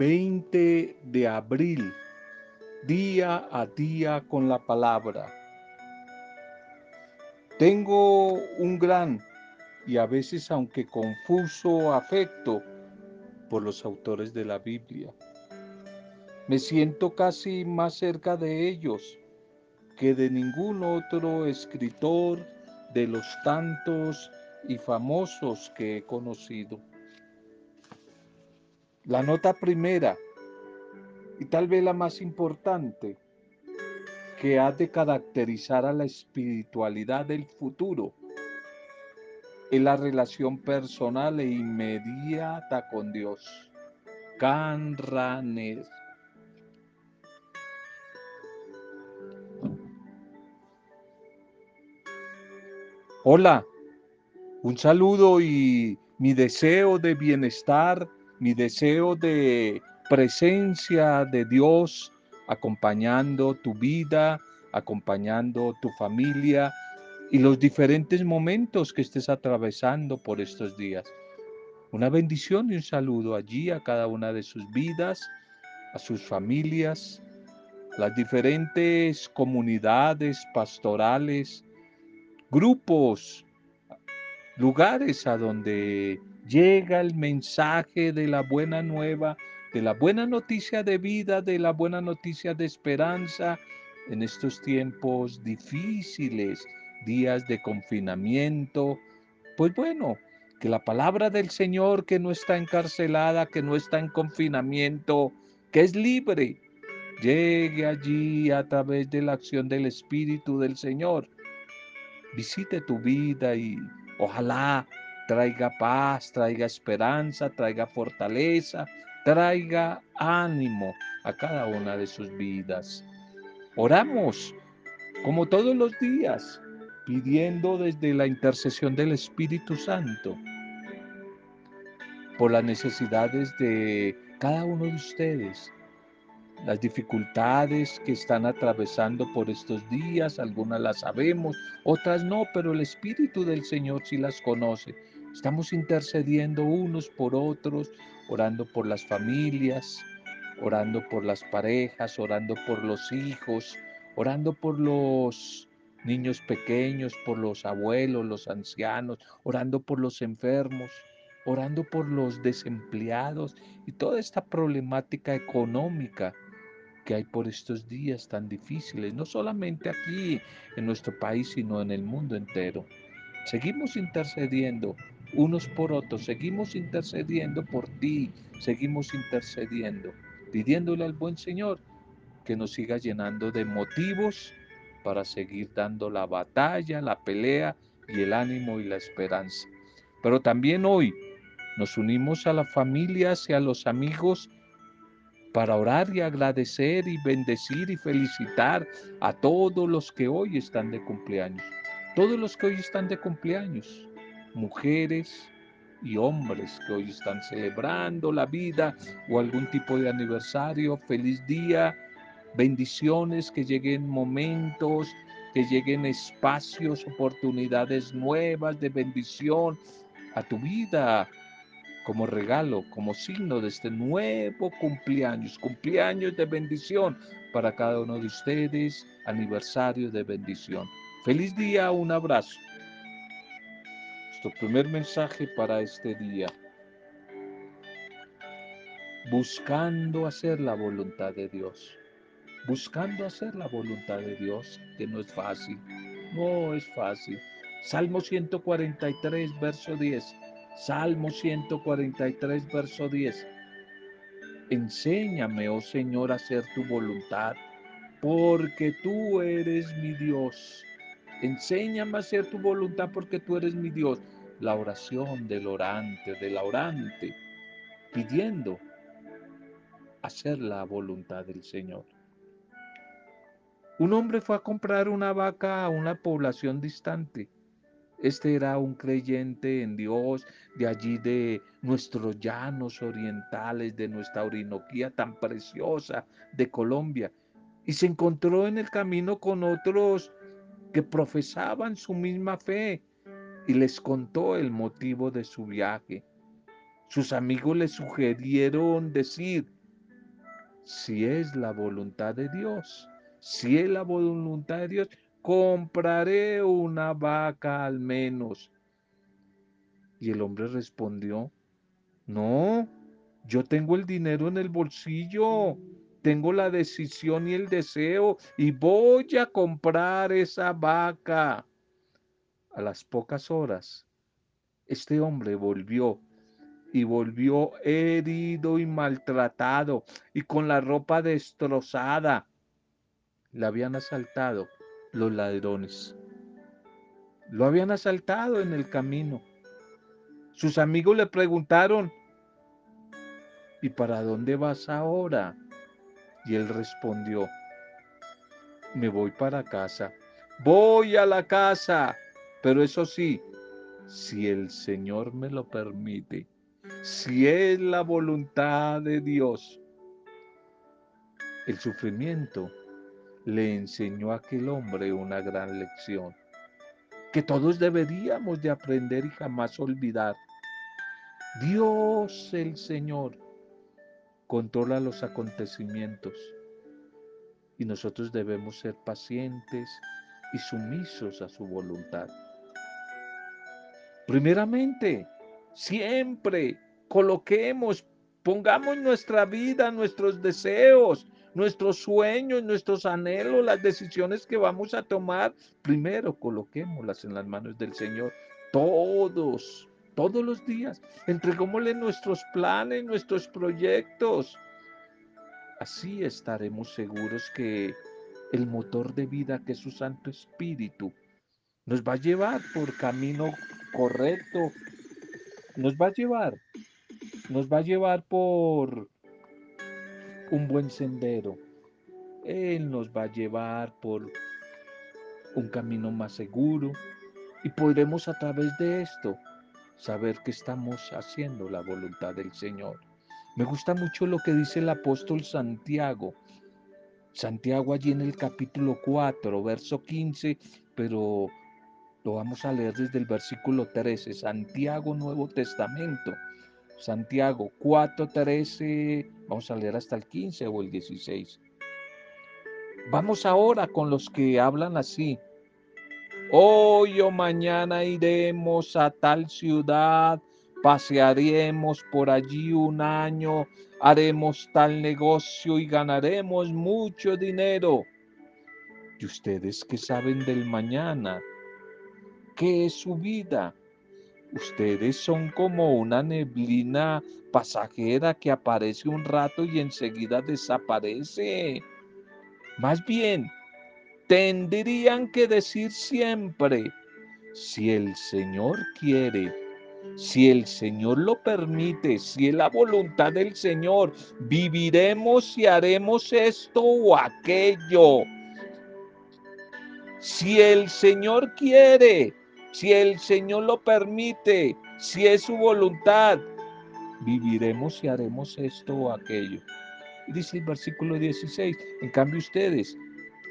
20 de abril, día a día con la palabra. Tengo un gran y a veces aunque confuso afecto por los autores de la Biblia. Me siento casi más cerca de ellos que de ningún otro escritor de los tantos y famosos que he conocido. La nota primera, y tal vez la más importante, que ha de caracterizar a la espiritualidad del futuro, es la relación personal e inmediata con Dios. Canranes. Hola, un saludo y mi deseo de bienestar, mi deseo de presencia de Dios acompañando tu vida, acompañando tu familia y los diferentes momentos que estés atravesando por estos días. Una bendición y un saludo allí a cada una de sus vidas, a sus familias, las diferentes comunidades pastorales, grupos, lugares a donde llega el mensaje de la buena nueva, de la buena noticia de vida, de la buena noticia de esperanza en estos tiempos difíciles, días de confinamiento. Pues bueno, que la palabra del Señor que no está encarcelada, que no está en confinamiento, que es libre, llegue allí a través de la acción del Espíritu del Señor visite tu vida y ojalá traiga paz, traiga esperanza, traiga fortaleza, traiga ánimo a cada una de sus vidas. Oramos como todos los días, pidiendo desde la intercesión del Espíritu Santo por las necesidades de cada uno de ustedes, las dificultades que están atravesando por estos días, algunas las sabemos, otras no, pero el Espíritu del Señor sí las conoce. Estamos intercediendo unos por otros, orando por las familias, orando por las parejas, orando por los hijos, orando por los niños pequeños, por los abuelos, los ancianos, orando por los enfermos, orando por los desempleados y toda esta problemática económica que hay por estos días tan difíciles, no solamente aquí en nuestro país, sino en el mundo entero. Seguimos intercediendo unos por otros, seguimos intercediendo por ti, seguimos intercediendo, pidiéndole al buen Señor que nos siga llenando de motivos para seguir dando la batalla, la pelea y el ánimo y la esperanza. Pero también hoy nos unimos a las familias y a los amigos para orar y agradecer y bendecir y felicitar a todos los que hoy están de cumpleaños. Todos los que hoy están de cumpleaños, mujeres y hombres que hoy están celebrando la vida o algún tipo de aniversario, feliz día, bendiciones, que lleguen momentos, que lleguen espacios, oportunidades nuevas de bendición a tu vida, como regalo, como signo de este nuevo cumpleaños, cumpleaños de bendición para cada uno de ustedes, aniversario de bendición. Feliz día, un abrazo. Nuestro primer mensaje para este día. Buscando hacer la voluntad de Dios. Buscando hacer la voluntad de Dios, que no es fácil. No es fácil. Salmo 143, verso 10. Salmo 143, verso 10. Enséñame, oh Señor, a hacer tu voluntad, porque tú eres mi Dios. Enséñame a hacer tu voluntad, porque tú eres mi Dios. La oración del orante, del orante, pidiendo hacer la voluntad del Señor. Un hombre fue a comprar una vaca a una población distante este era un creyente en Dios, de allí de nuestros llanos orientales, de nuestra Orinoquía tan preciosa de Colombia. Y se encontró en el camino con otros que profesaban su misma fe y les contó el motivo de su viaje. Sus amigos le sugirieron decir, si es la voluntad de Dios. Si es la voluntad de Dios, compraré una vaca al menos. Y el hombre respondió, no, yo tengo el dinero en el bolsillo, tengo la decisión y el deseo y voy a comprar esa vaca. A las pocas horas, este hombre volvió y volvió herido y maltratado y con la ropa destrozada. Le habían asaltado los ladrones. Lo habían asaltado en el camino. Sus amigos le preguntaron, ¿y para dónde vas ahora? Y él respondió, me voy para casa. Voy a la casa, pero eso sí, si el Señor me lo permite, si es la voluntad de Dios. El sufrimiento le enseñó a aquel hombre una gran lección que todos deberíamos de aprender y jamás olvidar. Dios el Señor controla los acontecimientos y nosotros debemos ser pacientes y sumisos a su voluntad. Primeramente, siempre coloquemos, pongamos nuestra vida, nuestros deseos, nuestros sueños, nuestros anhelos, las decisiones que vamos a tomar, primero coloquémoslas en las manos del Señor. Todos, todos los días. Entregámosle nuestros planes, nuestros proyectos. Así estaremos seguros que el motor de vida que es su Santo Espíritu nos va a llevar por camino correcto, nos va a llevar, nos va a llevar por un buen sendero. Él nos va a llevar por un camino más seguro y podremos a través de esto saber que estamos haciendo la voluntad del Señor. Me gusta mucho lo que dice el apóstol Santiago. Santiago allí en el capítulo 4, verso 15, pero lo vamos a leer desde el versículo 13. Santiago Nuevo Testamento. Santiago 4, 13, vamos a leer hasta el 15 o el 16. Vamos ahora con los que hablan así. Hoy o mañana iremos a tal ciudad, pasearemos por allí un año, haremos tal negocio y ganaremos mucho dinero. ¿Y ustedes qué saben del mañana? ¿Qué es su vida? Ustedes son como una neblina pasajera que aparece un rato y enseguida desaparece. Más bien, tendrían que decir siempre, si el Señor quiere, si el Señor lo permite, si es la voluntad del Señor, viviremos y haremos esto o aquello. Si el Señor quiere, si el Señor lo permite, si es su voluntad, viviremos y haremos esto o aquello. dice el versículo 16, en cambio ustedes,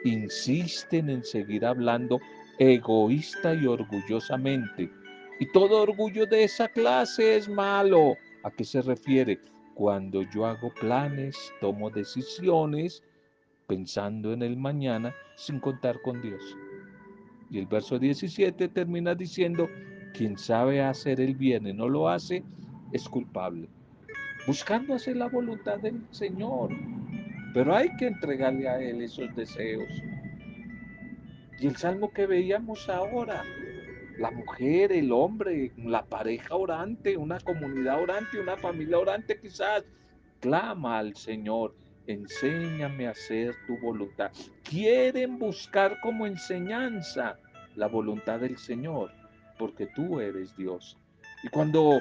insisten en seguir hablando egoísta y orgullosamente. Y todo orgullo de esa clase es malo. ¿A qué se refiere? Cuando yo hago planes, tomo decisiones pensando en el mañana sin contar con Dios. Y el verso 17 termina diciendo, quien sabe hacer el bien y no lo hace, es culpable. Buscando hacer la voluntad del Señor, pero hay que entregarle a Él esos deseos. Y el salmo que veíamos ahora, la mujer, el hombre, la pareja orante, una comunidad orante, una familia orante quizás, clama al Señor, enséñame a hacer tu voluntad. Quieren buscar como enseñanza la voluntad del Señor, porque tú eres Dios. Y cuando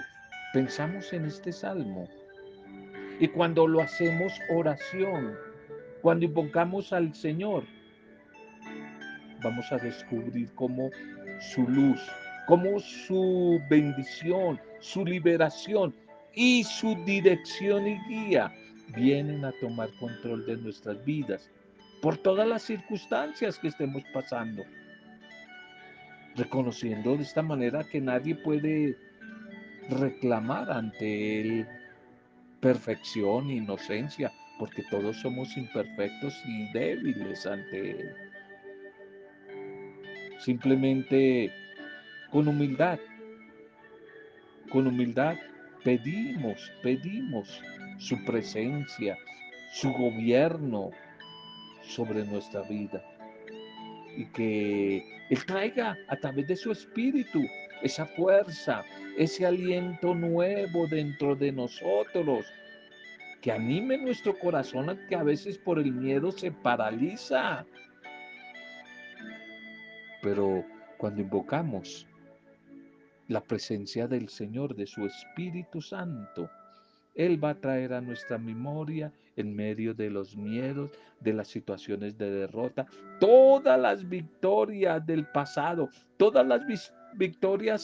pensamos en este salmo, y cuando lo hacemos oración, cuando invocamos al Señor, vamos a descubrir cómo su luz, cómo su bendición, su liberación y su dirección y guía vienen a tomar control de nuestras vidas por todas las circunstancias que estemos pasando. Reconociendo de esta manera que nadie puede reclamar ante él perfección, inocencia, porque todos somos imperfectos y débiles ante Él. Simplemente con humildad, con humildad pedimos, pedimos su presencia, su gobierno sobre nuestra vida. Y que Él traiga a través de su espíritu esa fuerza, ese aliento nuevo dentro de nosotros, que anime nuestro corazón que a veces por el miedo se paraliza. Pero cuando invocamos la presencia del Señor, de su Espíritu Santo, Él va a traer a nuestra memoria en medio de los miedos, de las situaciones de derrota, todas las victorias del pasado, todas las victorias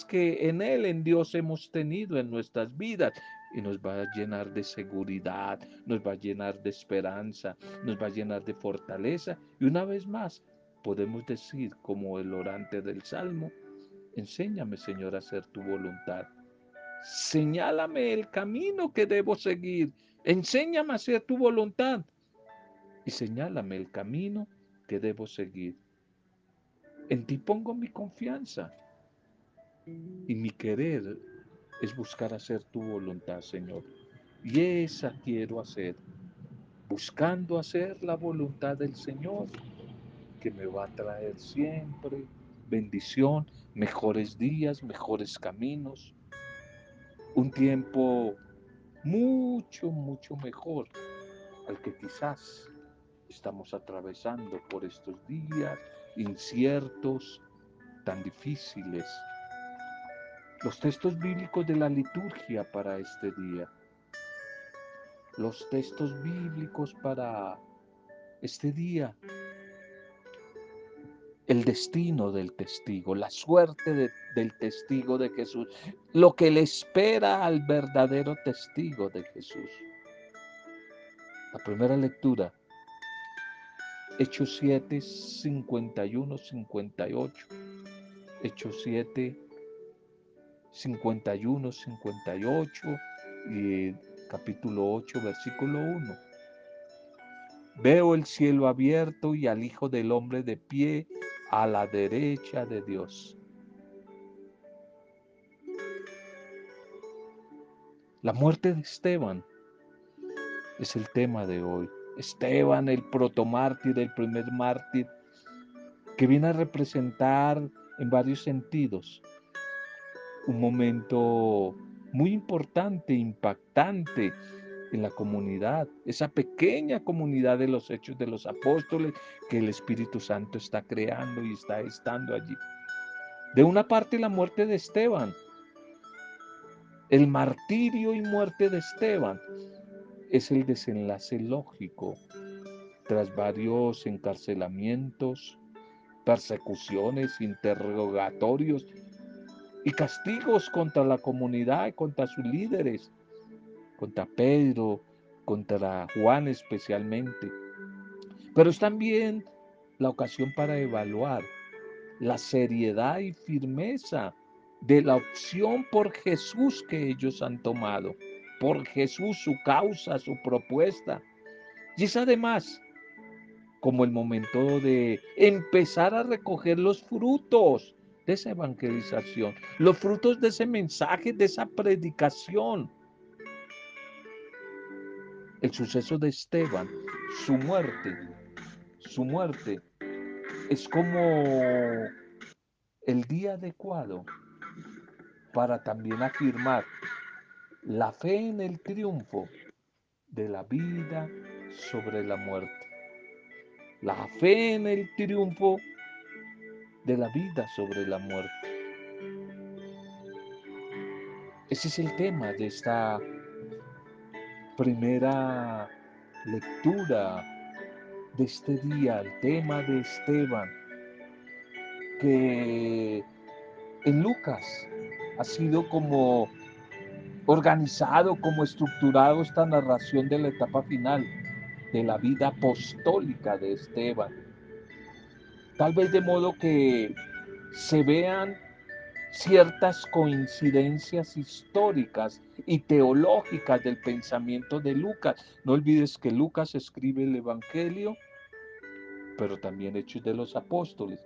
que en Él, en Dios hemos tenido en nuestras vidas. Y nos va a llenar de seguridad, nos va a llenar de esperanza, nos va a llenar de fortaleza. Y una vez más, podemos decir como el orante del Salmo, enséñame Señor a hacer tu voluntad. Señálame el camino que debo seguir. Enséñame a hacer tu voluntad. Y señálame el camino que debo seguir. En ti pongo mi confianza. Y mi querer es buscar hacer tu voluntad, Señor. Y esa quiero hacer, buscando hacer la voluntad del Señor, que me va a traer siempre bendición, mejores días, mejores caminos, un tiempo mucho, mucho mejor al que quizás estamos atravesando por estos días inciertos, tan difíciles los textos bíblicos de la liturgia para este día. Los textos bíblicos para este día. El destino del testigo, la suerte del testigo de Jesús, lo que le espera al verdadero testigo de Jesús. La primera lectura, Hechos 7, 51, 58. Hechos 7, 51, 58 y capítulo 8, versículo 1. Veo el cielo abierto y al Hijo del Hombre de pie a la derecha de Dios. La muerte de Esteban es el tema de hoy. Esteban, el protomártir, el primer mártir, que viene a representar en varios sentidos un momento muy importante, impactante en la comunidad, esa pequeña comunidad de los hechos de los apóstoles que el Espíritu Santo está creando y está estando allí. De una parte la muerte de Esteban, el martirio y muerte de Esteban es el desenlace lógico tras varios encarcelamientos, persecuciones, interrogatorios y castigos contra la comunidad contra sus líderes, contra Pedro, contra Juan especialmente. Pero es también la ocasión para evaluar la seriedad y firmeza de la opción por Jesús que ellos han tomado, por Jesús su causa, su propuesta. Y es además como el momento de empezar a recoger los frutos de esa evangelización, los frutos de ese mensaje, de esa predicación. El suceso de Esteban, su muerte, su muerte es como el día adecuado para también afirmar la fe en el triunfo de la vida sobre la muerte. La fe en el triunfo de la vida sobre la muerte. Ese es el tema de esta primera lectura de este día, el tema de Esteban, que en Lucas ha sido como organizado, como estructurado esta narración de la etapa final de la vida apostólica de Esteban Tal vez de modo que se vean ciertas coincidencias históricas y teológicas del pensamiento de Lucas. No olvides que Lucas escribe el Evangelio, pero también Hechos de los Apóstoles.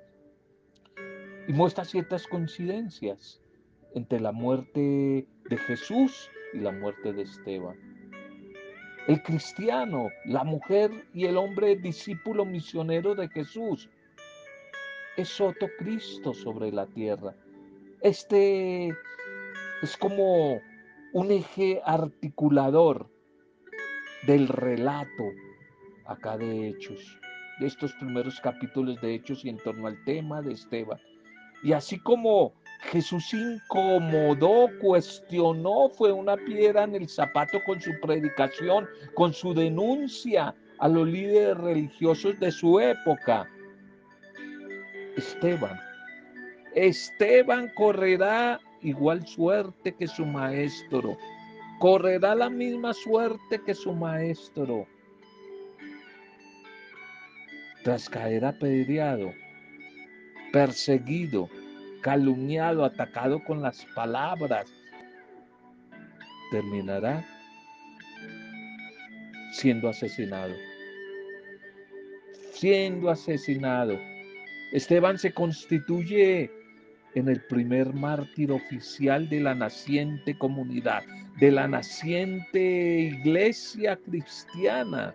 Y muestra ciertas coincidencias entre la muerte de Jesús y la muerte de Esteban. El cristiano, la mujer y el hombre discípulo misionero de Jesús es otro Cristo sobre la tierra. Este es como un eje articulador del relato acá de Hechos, de estos primeros capítulos de Hechos y en torno al tema de Esteban. Y así como Jesús incomodó, cuestionó, fue una piedra en el zapato con su predicación, con su denuncia a los líderes religiosos de su época. Esteban Esteban correrá igual suerte que su maestro. Correrá la misma suerte que su maestro. Tras caer apedreado, perseguido, calumniado, atacado con las palabras, terminará siendo asesinado. Siendo asesinado. Esteban se constituye en el primer mártir oficial de la naciente comunidad, de la naciente iglesia cristiana.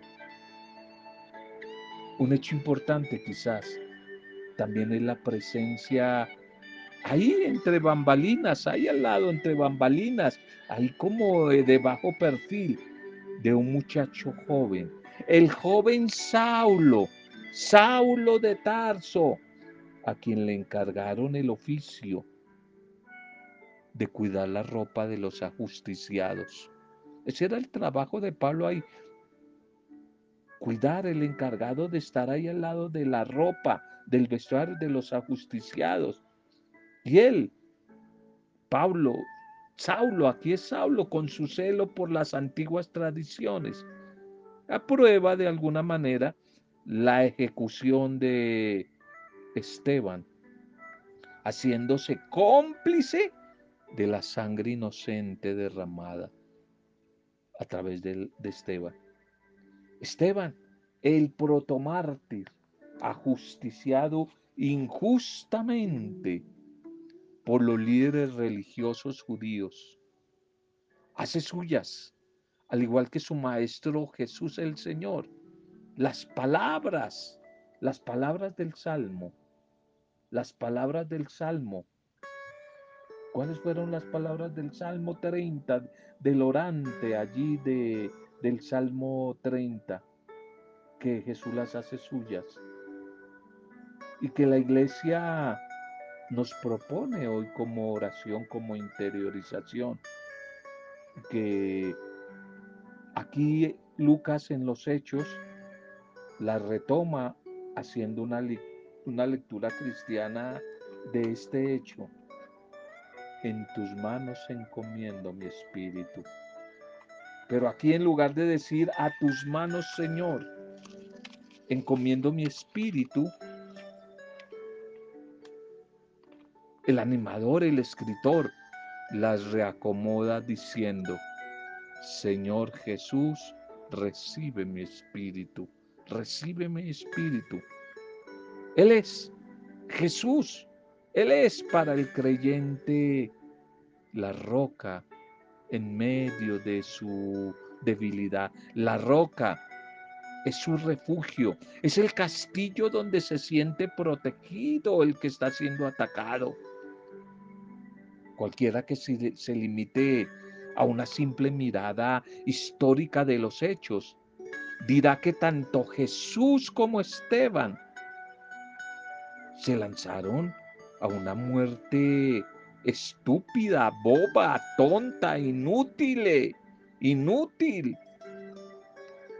Un hecho importante quizás también es la presencia ahí entre bambalinas, ahí al lado entre bambalinas, ahí como de bajo perfil de un muchacho joven, el joven Saulo, Saulo de Tarso, a quien le encargaron el oficio de cuidar la ropa de los ajusticiados. Ese era el trabajo de Pablo ahí. Cuidar el encargado de estar ahí al lado de la ropa, del vestuario de los ajusticiados. Y él, Pablo, Saulo, aquí es Saulo con su celo por las antiguas tradiciones, aprueba de alguna manera la ejecución de Esteban, haciéndose cómplice de la sangre inocente derramada a través de, de Esteban. Esteban, el protomártir, ajusticiado injustamente por los líderes religiosos judíos, hace suyas, al igual que su maestro Jesús el Señor, las palabras, las palabras del Salmo las palabras del Salmo. ¿Cuáles fueron las palabras del Salmo 30, del orante allí de, del Salmo 30? Que Jesús las hace suyas y que la iglesia nos propone hoy como oración, como interiorización. Que aquí Lucas en los hechos la retoma haciendo una lectura una lectura cristiana de este hecho. En tus manos encomiendo mi espíritu. Pero aquí en lugar de decir a tus manos, Señor, encomiendo mi espíritu, el animador, el escritor, las reacomoda diciendo, Señor Jesús, recibe mi espíritu, recibe mi espíritu. Él es Jesús. Él es para el creyente la roca en medio de su debilidad. La roca es su refugio, es el castillo donde se siente protegido el que está siendo atacado. Cualquiera que se, limite a una simple mirada histórica de los hechos, dirá que tanto Jesús como Esteban se lanzaron a una muerte estúpida, boba, tonta, inútil, inútil.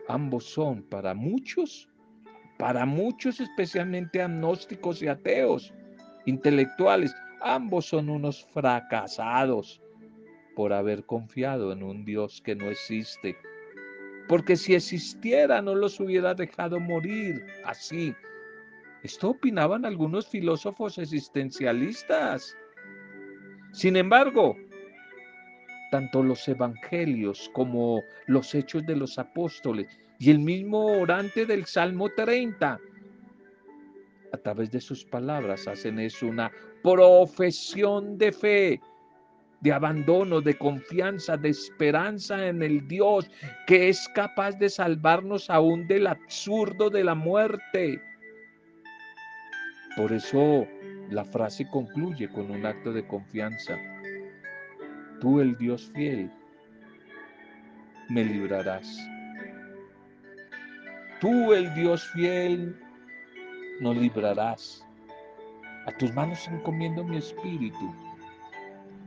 Ambos son para muchos, para muchos especialmente agnósticos y ateos, intelectuales, ambos son unos fracasados por haber confiado en un Dios que no existe. Porque si existiera no los hubiera dejado morir así esto opinaban algunos filósofos existencialistas. Sin embargo, tanto los evangelios como los hechos de los apóstoles y el mismo orante del Salmo 30, a través de sus palabras hacen eso una profesión de fe, de abandono, de confianza, de esperanza en el Dios que es capaz de salvarnos aún del absurdo de la muerte. Por eso la frase concluye con un acto de confianza. Tú, el Dios fiel, me librarás. Tú, el Dios fiel, nos librarás. A tus manos encomiendo mi espíritu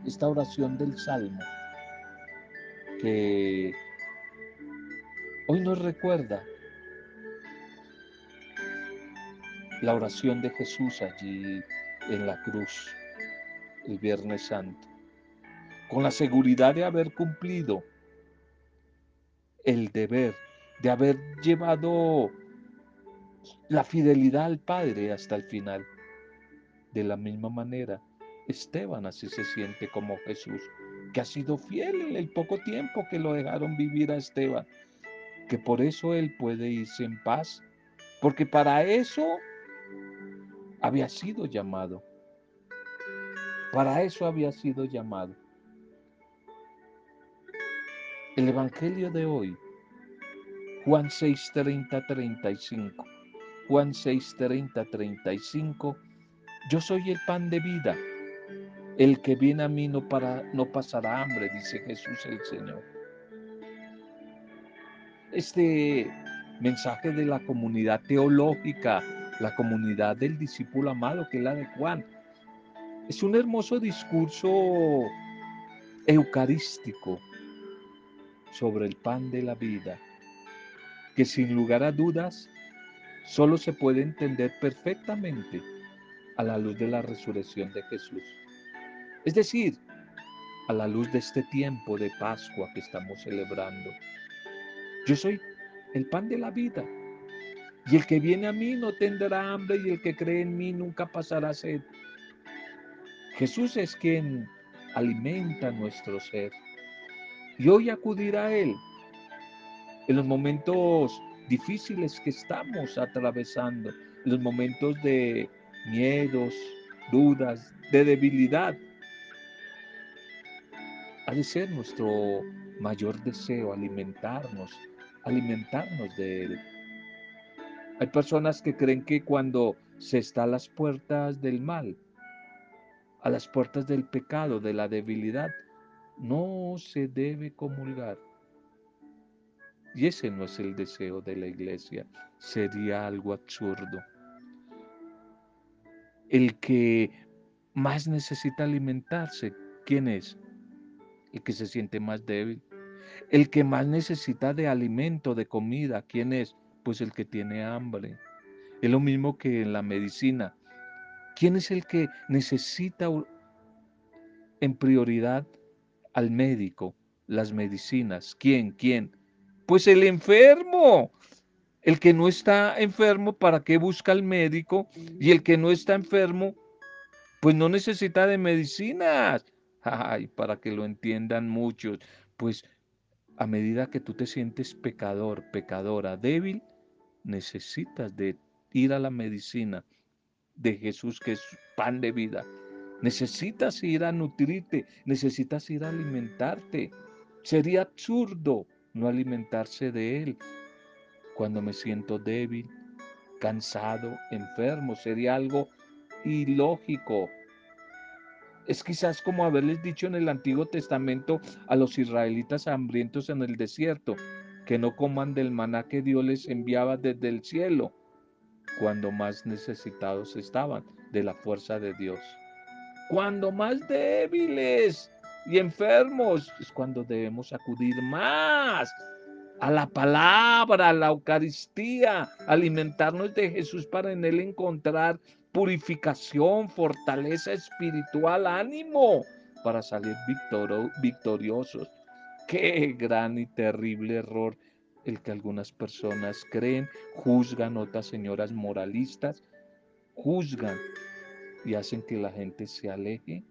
esta oración del Salmo que hoy nos recuerda la oración de Jesús allí en la cruz el Viernes Santo, con la seguridad de haber cumplido el deber, de haber llevado la fidelidad al Padre hasta el final. De la misma manera, Esteban así se siente como Jesús, que ha sido fiel en el poco tiempo que lo dejaron vivir a Esteban, que por eso él puede irse en paz, porque para eso había sido llamado. Para eso había sido llamado. El Evangelio de hoy, Juan 6, 30, 35. Juan 6, 30, 35. Yo soy el pan de vida. El que viene a mí no, para, no pasará hambre, dice Jesús el Señor. Este mensaje de la comunidad teológica, la comunidad del discípulo amado, que la de Juan, es un hermoso discurso eucarístico sobre el pan de la vida, que sin lugar a dudas solo se puede entender perfectamente a la luz de la resurrección de Jesús. Es decir, a la luz de este tiempo de Pascua que estamos celebrando. Yo soy el pan de la vida. Y el que viene a mí no tendrá hambre y el que cree en mí nunca pasará sed. Jesús es quien alimenta nuestro ser. Y hoy acudir a Él en los momentos difíciles que estamos atravesando, en los momentos de miedos, dudas, de debilidad, ha de ser nuestro mayor deseo alimentarnos, alimentarnos de Él. Hay personas que creen que cuando se está a las puertas del mal, a las puertas del pecado, de la debilidad, no se debe comulgar. Y ese no es el deseo de la iglesia, sería algo absurdo. El que más necesita alimentarse, ¿quién es? el que se siente más débil. El que más necesita de alimento, de comida, ¿quién es? Pues el que tiene hambre. Es lo mismo que en la medicina. ¿Quién es el que necesita en prioridad al médico, las medicinas? ¿Quién? ¿Quién? Pues el enfermo. El que no está enfermo, ¿para qué busca al médico? Y el que no está enfermo, pues no necesita de medicinas. Ay, para que lo entiendan muchos, pues a medida que tú te sientes pecador, pecadora, débil, necesitas de ir a la medicina de Jesús, que es pan de vida. Necesitas ir a nutrirte, necesitas ir a alimentarte. Sería absurdo no alimentarse de Él. Cuando me siento débil, cansado, enfermo, sería algo ilógico es quizás como haberles dicho en el Antiguo Testamento a los israelitas hambrientos en el desierto, que no coman del maná que Dios les enviaba desde el cielo, cuando más necesitados estaban de la fuerza de Dios. Cuando más débiles y enfermos es cuando debemos acudir más a la palabra, a la Eucaristía, alimentarnos de Jesús para en Él encontrar purificación, fortaleza espiritual, ánimo para salir victoriosos. Qué gran y terrible error el que algunas personas creen, juzgan, otras señoras moralistas, juzgan y hacen que la gente se aleje,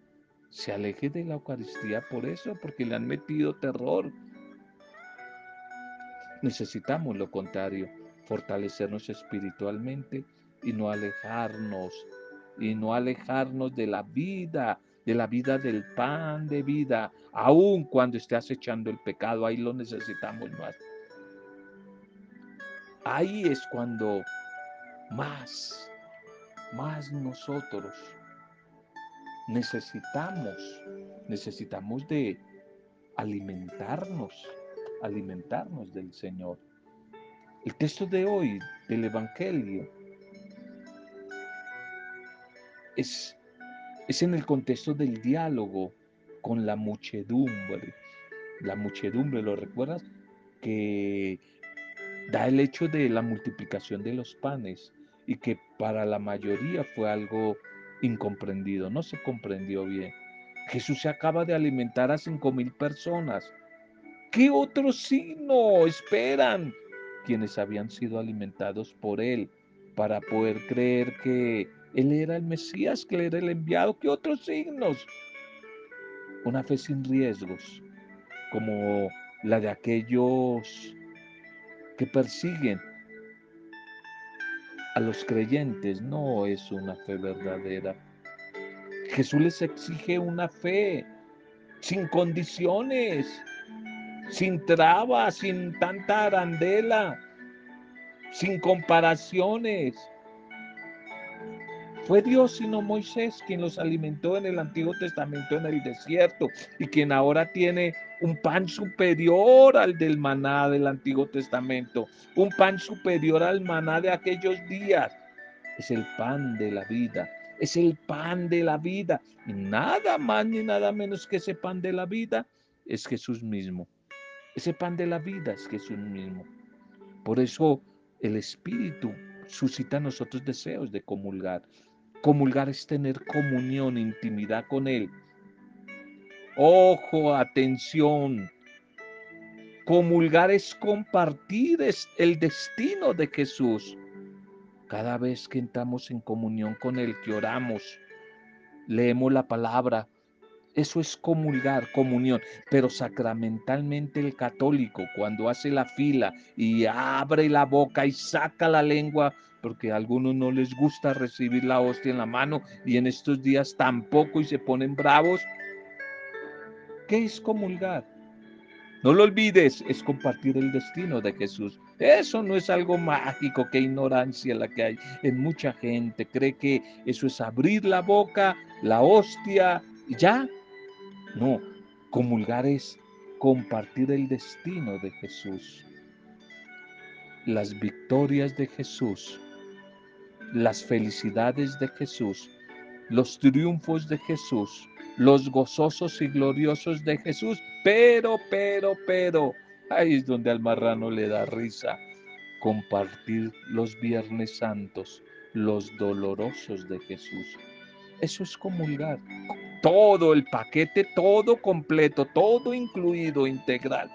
se aleje de la Eucaristía por eso, porque le han metido terror. Necesitamos lo contrario, fortalecernos espiritualmente y no alejarnos, y no alejarnos de la vida, de la vida del pan de vida, aun cuando esté acechando el pecado, ahí lo necesitamos más. Ahí es cuando más, más nosotros necesitamos, necesitamos de alimentarnos, alimentarnos del Señor. El texto de hoy del Evangelio es, es en el contexto del diálogo con la muchedumbre. La muchedumbre, ¿lo recuerdas? Que da el hecho de la multiplicación de los panes y que para la mayoría fue algo incomprendido, no se comprendió bien. Jesús se acaba de alimentar a cinco mil personas. ¿Qué otro signo esperan quienes habían sido alimentados por Él para poder creer que Él era el Mesías, que era el enviado? ¿Qué otros signos? Una fe sin riesgos, como la de aquellos que persiguen a los creyentes no es una fe verdadera. Jesús les exige una fe sin condiciones, sin trabas, sin tanta arandela, sin comparaciones. Fue Dios sino Moisés quien los alimentó en el Antiguo Testamento en el desierto y quien ahora tiene un pan superior al del maná del Antiguo Testamento, un pan superior al maná de aquellos días. Es el pan de la vida, es el pan de la vida. Y nada más ni nada menos que ese pan de la vida es Jesús mismo. Ese pan de la vida es Jesús mismo. Por eso el Espíritu suscita en nosotros deseos de comulgar. Comulgar es tener comunión, intimidad con Él. Ojo, atención. Comulgar es compartir el destino de Jesús. Cada vez que entramos en comunión con Él, que oramos, leemos la palabra, eso es comulgar, comunión. Pero sacramentalmente el católico, cuando hace la fila y abre la boca y saca la lengua porque a algunos no les gusta recibir la hostia en la mano y en estos días tampoco y se ponen bravos. ¿Qué es comulgar? No lo olvides, es compartir el destino de Jesús. Eso no es algo mágico, qué ignorancia la que hay en mucha gente. Cree que eso es abrir la boca, la hostia y ya. No, comulgar es compartir el destino de Jesús. Las victorias de Jesús las felicidades de Jesús, los triunfos de Jesús, los gozosos y gloriosos de Jesús, pero, pero, pero, ahí es donde al marrano le da risa, compartir los viernes santos, los dolorosos de Jesús. Eso es comulgar. Todo el paquete, todo completo, todo incluido, integral.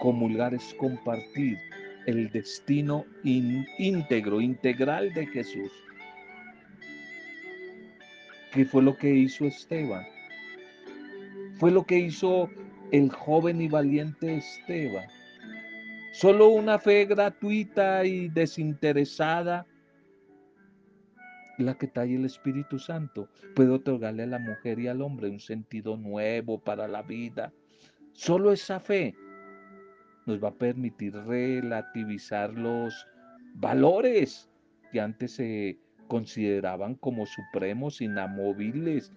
Comulgar es compartir el destino íntegro, integral de Jesús. ¿Qué fue lo que hizo Esteban? Fue lo que hizo el joven y valiente Esteban. Solo una fe gratuita y desinteresada, la que trae el Espíritu Santo, puede otorgarle a la mujer y al hombre un sentido nuevo para la vida. Solo esa fe nos va a permitir relativizar los valores que antes se consideraban como supremos, inamovibles,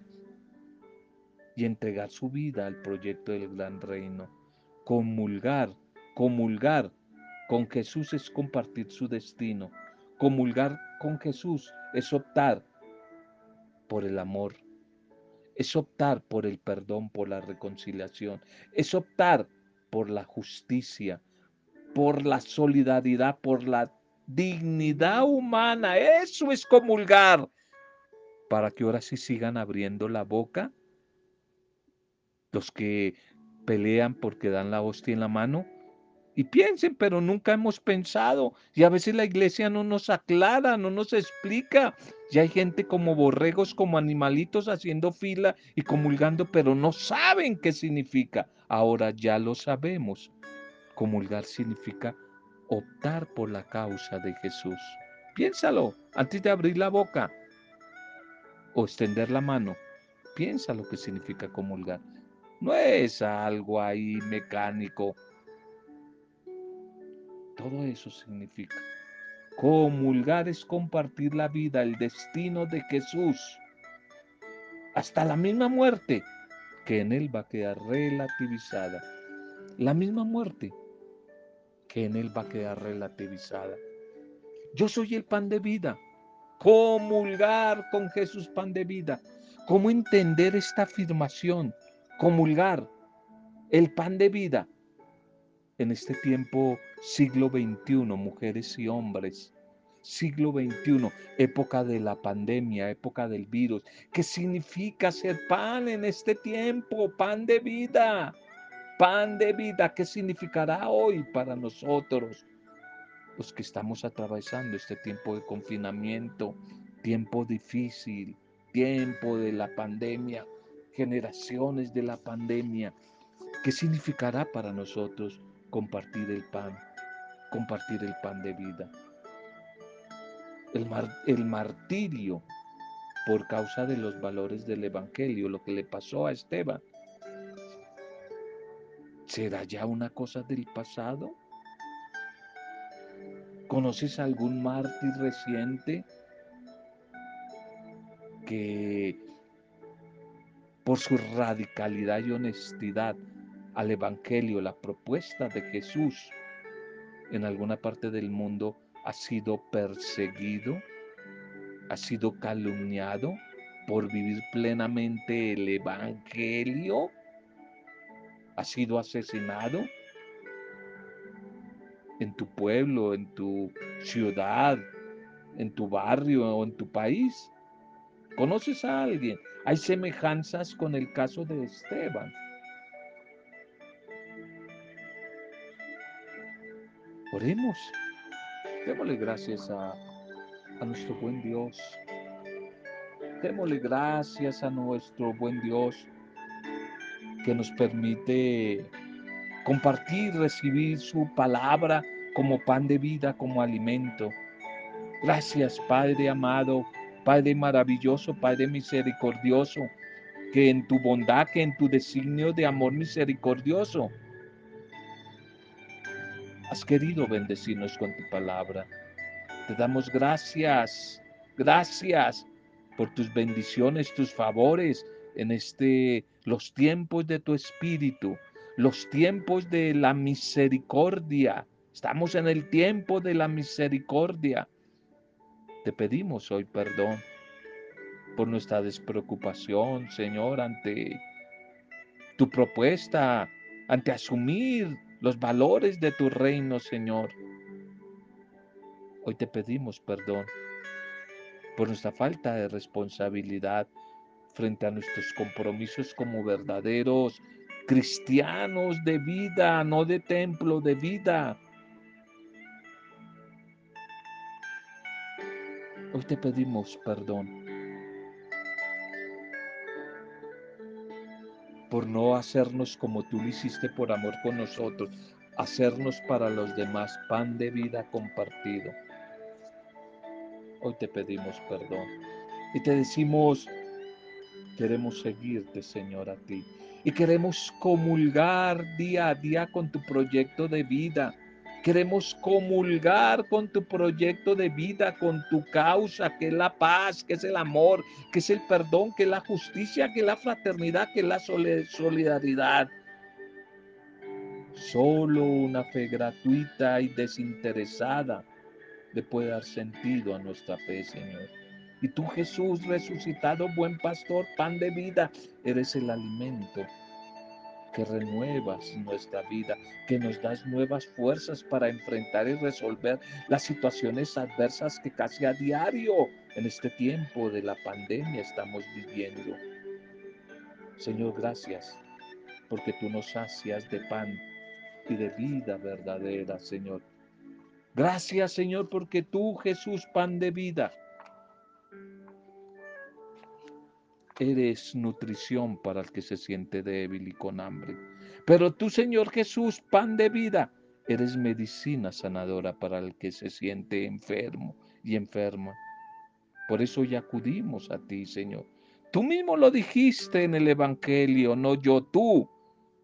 y entregar su vida al proyecto del gran reino. Comulgar, comulgar con Jesús es compartir su destino. Comulgar con Jesús es optar por el amor, es optar por el perdón, por la reconciliación, es optar por la justicia, por la solidaridad, por la dignidad humana. Eso es comulgar. Para que ahora sí sigan abriendo la boca los que pelean porque dan la hostia en la mano Y piensen, pero nunca hemos pensado. Y a veces la iglesia no nos aclara, no nos explica. Y hay gente como borregos, como animalitos haciendo fila y comulgando, pero no saben qué significa. Ahora ya lo sabemos. Comulgar significa optar por la causa de Jesús. Piénsalo antes de abrir la boca o extender la mano. Piensa lo que significa comulgar. No es algo ahí mecánico todo eso significa. Comulgar es compartir la vida, el destino de Jesús, hasta la misma muerte, que en Él va a quedar relativizada. La misma muerte, que en Él va a quedar relativizada. Yo soy el pan de vida. Comulgar con Jesús, pan de vida. ¿Cómo entender esta afirmación? Comulgar, el pan de vida en este tiempo, siglo XXI, mujeres y hombres, siglo XXI, época de la pandemia, época del virus. ¿Qué significa ser pan en este tiempo? Pan de vida, pan de vida. ¿Qué significará hoy para nosotros? Los que estamos atravesando este tiempo de confinamiento, tiempo difícil, tiempo de la pandemia, generaciones de la pandemia. ¿Qué significará para nosotros? Compartir el pan, compartir el pan de vida. El, el martirio por causa de los valores del Evangelio, lo que le pasó a Esteban, ¿será ya una cosa del pasado? ¿Conoces algún mártir reciente que por su radicalidad y honestidad al Evangelio, la propuesta de Jesús en alguna parte del mundo ha sido perseguido, ha sido calumniado por vivir plenamente el Evangelio, ha sido asesinado en tu pueblo, en tu ciudad, en tu barrio o en tu país. ¿Conoces a alguien? Hay semejanzas con el caso de Esteban. Oremos. Démosle gracias a, a nuestro buen Dios. Démosle gracias a nuestro buen Dios que nos permite compartir, recibir su palabra como pan de vida, como alimento. Gracias, Padre amado, Padre maravilloso, Padre misericordioso, que en tu bondad, que en tu designio de amor misericordioso, has querido bendecirnos con tu palabra. Te damos gracias, gracias por tus bendiciones, tus favores en este los tiempos de tu espíritu, los tiempos de la misericordia. Estamos en el tiempo de la misericordia. Te pedimos hoy perdón por nuestra despreocupación, Señor, ante tu propuesta, ante asumir los valores de tu reino, Señor. Hoy te pedimos perdón por nuestra falta de responsabilidad frente a nuestros compromisos como verdaderos cristianos de vida, no de templo, de vida. Hoy te pedimos perdón por no hacernos como tú lo hiciste por amor con nosotros, hacernos para los demás pan de vida compartido. Hoy te pedimos perdón y te decimos, queremos seguirte, Señor, a ti. Y queremos comulgar día a día con tu proyecto de vida Queremos comulgar con tu proyecto de vida, con tu causa, que es la paz, que es el amor, que es el perdón, que es la justicia, que es la fraternidad, que es la solidaridad. Solo una fe gratuita y desinteresada le puede dar sentido a nuestra fe, Señor. Y tú, Jesús, resucitado, buen pastor, pan de vida, eres el alimento que renuevas nuestra vida, que nos das nuevas fuerzas para enfrentar y resolver las situaciones adversas que casi a diario en este tiempo de la pandemia estamos viviendo. Señor, gracias porque tú nos sacias de pan, y de vida verdadera, Señor. Gracias, Señor, porque tú, Jesús, pan de vida, eres nutrición para el que se siente débil y con hambre. Pero tú, Señor Jesús, pan de vida, eres medicina sanadora para el que se siente enfermo y enferma. Por eso ya acudimos a ti, Señor. Tú mismo lo dijiste en el Evangelio, no yo, tú.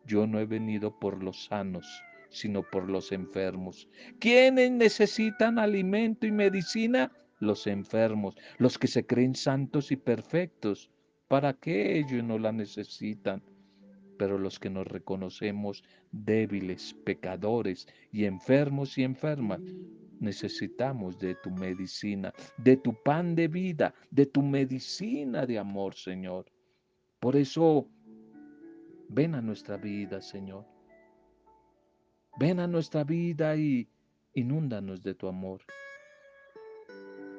Yo no he venido por los sanos, sino por los enfermos. ¿Quiénes necesitan alimento y medicina? Los enfermos, los que se creen santos y perfectos. ¿Para qué ellos no la necesitan? Pero los que nos reconocemos débiles, pecadores y enfermos y enfermas, necesitamos de tu medicina, de tu pan de vida, de tu medicina de amor, Señor. Por eso, ven a nuestra vida, Señor. Ven a nuestra vida y inúndanos de tu amor.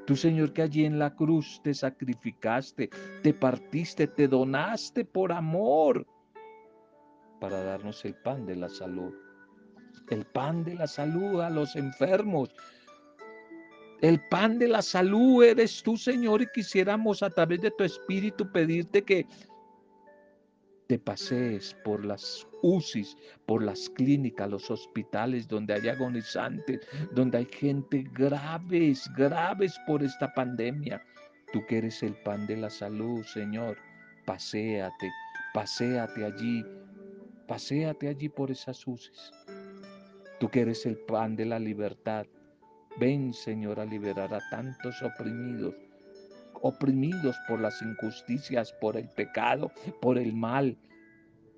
Tú, Señor, que allí en la cruz te sacrificaste, te partiste, te donaste por amor para darnos el pan de la salud el pan de la salud a los enfermos. El pan de la salud eres tú, Señor, y quisiéramos a través de tu Espíritu pedirte que te pasees por las UCIs, por las clínicas, los hospitales donde hay agonizantes, donde hay gente graves, graves por esta pandemia. Tú que eres el pan de la salud, Señor, paséate, paséate allí, paséate allí por esas UCIs. Tú que eres el pan de la libertad, ven Señor a liberar a tantos oprimidos, oprimidos por las injusticias, por el pecado, por el mal.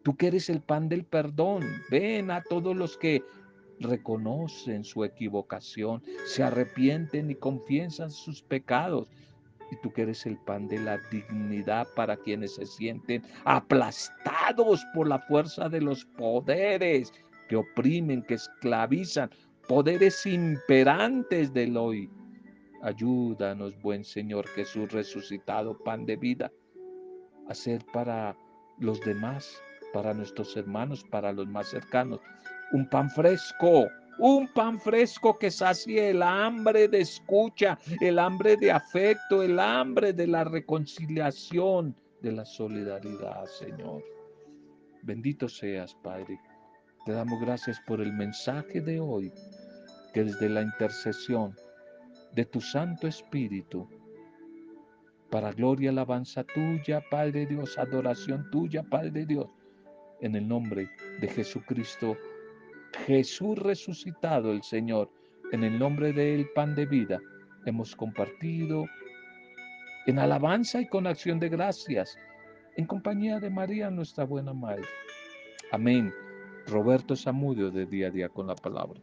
Tú que eres el pan del perdón, ven a todos los que reconocen su equivocación, se arrepienten y confiesan sus pecados. Y tú que eres el pan de la dignidad para quienes se sienten aplastados por la fuerza de los poderes, que oprimen, que esclavizan, poderes imperantes del hoy. Ayúdanos, buen Señor Jesús resucitado, pan de vida, a ser para los demás, para nuestros hermanos, para los más cercanos, un pan fresco, un pan fresco que sacie el hambre de escucha, el hambre de afecto, el hambre de la reconciliación, de la solidaridad, Señor. Bendito seas, Padre. Te damos gracias por el mensaje de hoy, que desde la intercesión de tu Santo Espíritu, para gloria y alabanza tuya, Padre Dios, adoración tuya, Padre Dios, en el nombre de Jesucristo, Jesús resucitado, el Señor, en el nombre del pan de vida, hemos compartido en alabanza y con acción de gracias, en compañía de María, nuestra buena Madre. Amén. Roberto Samudio de Día a Día con la Palabra.